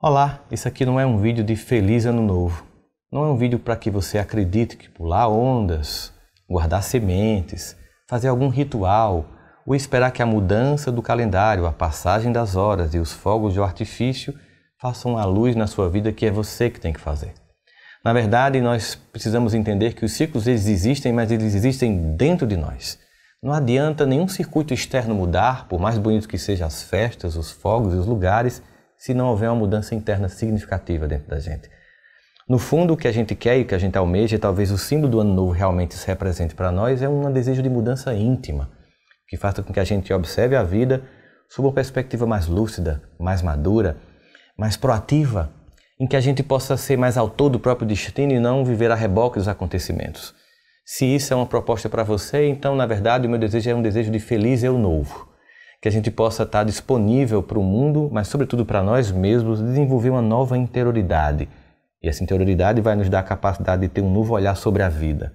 Olá, isso aqui não é um vídeo de Feliz Ano Novo. Não é um vídeo para que você acredite que pular ondas, guardar sementes, fazer algum ritual ou esperar que a mudança do calendário, a passagem das horas e os fogos de artifício façam a luz na sua vida que é você que tem que fazer. Na verdade, nós precisamos entender que os ciclos eles existem, mas eles existem dentro de nós. Não adianta nenhum circuito externo mudar, por mais bonito que sejam as festas, os fogos e os lugares, se não houver uma mudança interna significativa dentro da gente. No fundo, o que a gente quer e o que a gente almeja, e talvez o símbolo do ano novo realmente se represente para nós, é um desejo de mudança íntima, que faça com que a gente observe a vida sob uma perspectiva mais lúcida, mais madura, mais proativa, em que a gente possa ser mais autor do próprio destino e não viver a reboque dos acontecimentos. Se isso é uma proposta para você, então, na verdade, o meu desejo é um desejo de feliz eu novo que a gente possa estar disponível para o mundo, mas sobretudo para nós mesmos, desenvolver uma nova interioridade. E essa interioridade vai nos dar a capacidade de ter um novo olhar sobre a vida.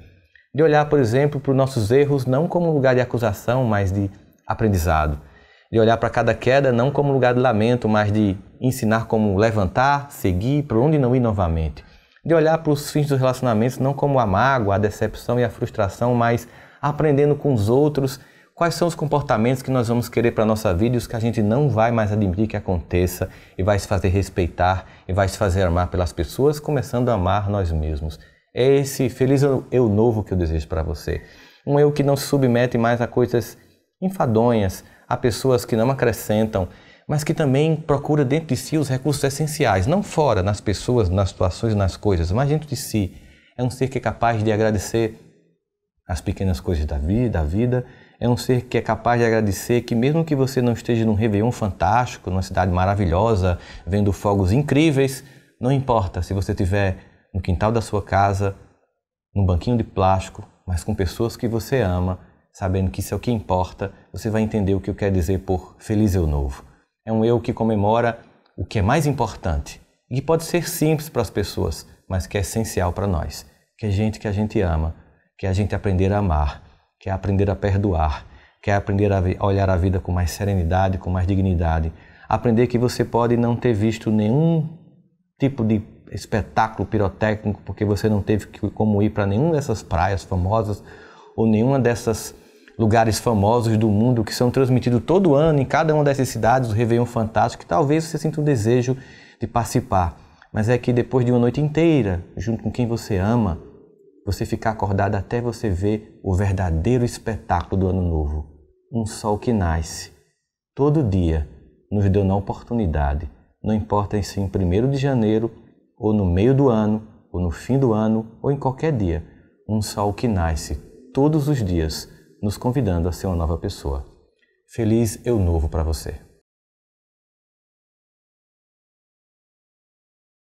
De olhar, por exemplo, para os nossos erros não como lugar de acusação, mas de aprendizado. De olhar para cada queda não como lugar de lamento, mas de ensinar como levantar, seguir, para onde não ir novamente. De olhar para os fins dos relacionamentos não como a mágoa, a decepção e a frustração, mas aprendendo com os outros quais são os comportamentos que nós vamos querer para a nossa vida e os que a gente não vai mais admitir que aconteça e vai se fazer respeitar e vai se fazer amar pelas pessoas, começando a amar nós mesmos. É esse feliz eu novo que eu desejo para você. Um eu que não se submete mais a coisas enfadonhas, a pessoas que não acrescentam, mas que também procura dentro de si os recursos essenciais, não fora, nas pessoas, nas situações, nas coisas, mas dentro de si. É um ser que é capaz de agradecer as pequenas coisas da vida, da vida é um ser que é capaz de agradecer que mesmo que você não esteja num Réveillon fantástico, numa cidade maravilhosa, vendo fogos incríveis, não importa se você estiver no quintal da sua casa, num banquinho de plástico, mas com pessoas que você ama, sabendo que isso é o que importa, você vai entender o que eu quero dizer por Feliz Eu Novo. É um eu que comemora o que é mais importante e que pode ser simples para as pessoas, mas que é essencial para nós, que é gente que a gente ama, que é a gente aprender a amar quer aprender a perdoar, quer aprender a olhar a vida com mais serenidade, com mais dignidade, aprender que você pode não ter visto nenhum tipo de espetáculo pirotécnico porque você não teve como ir para nenhuma dessas praias famosas ou nenhuma dessas lugares famosos do mundo que são transmitidos todo ano em cada uma dessas cidades, o Réveillon Fantástico, que talvez você sinta um desejo de participar. Mas é que depois de uma noite inteira, junto com quem você ama, você ficar acordado até você ver o verdadeiro espetáculo do ano novo. Um sol que nasce todo dia, nos deu na oportunidade, não importa se em 1 de janeiro, ou no meio do ano, ou no fim do ano, ou em qualquer dia, um sol que nasce todos os dias, nos convidando a ser uma nova pessoa. Feliz Eu Novo para você.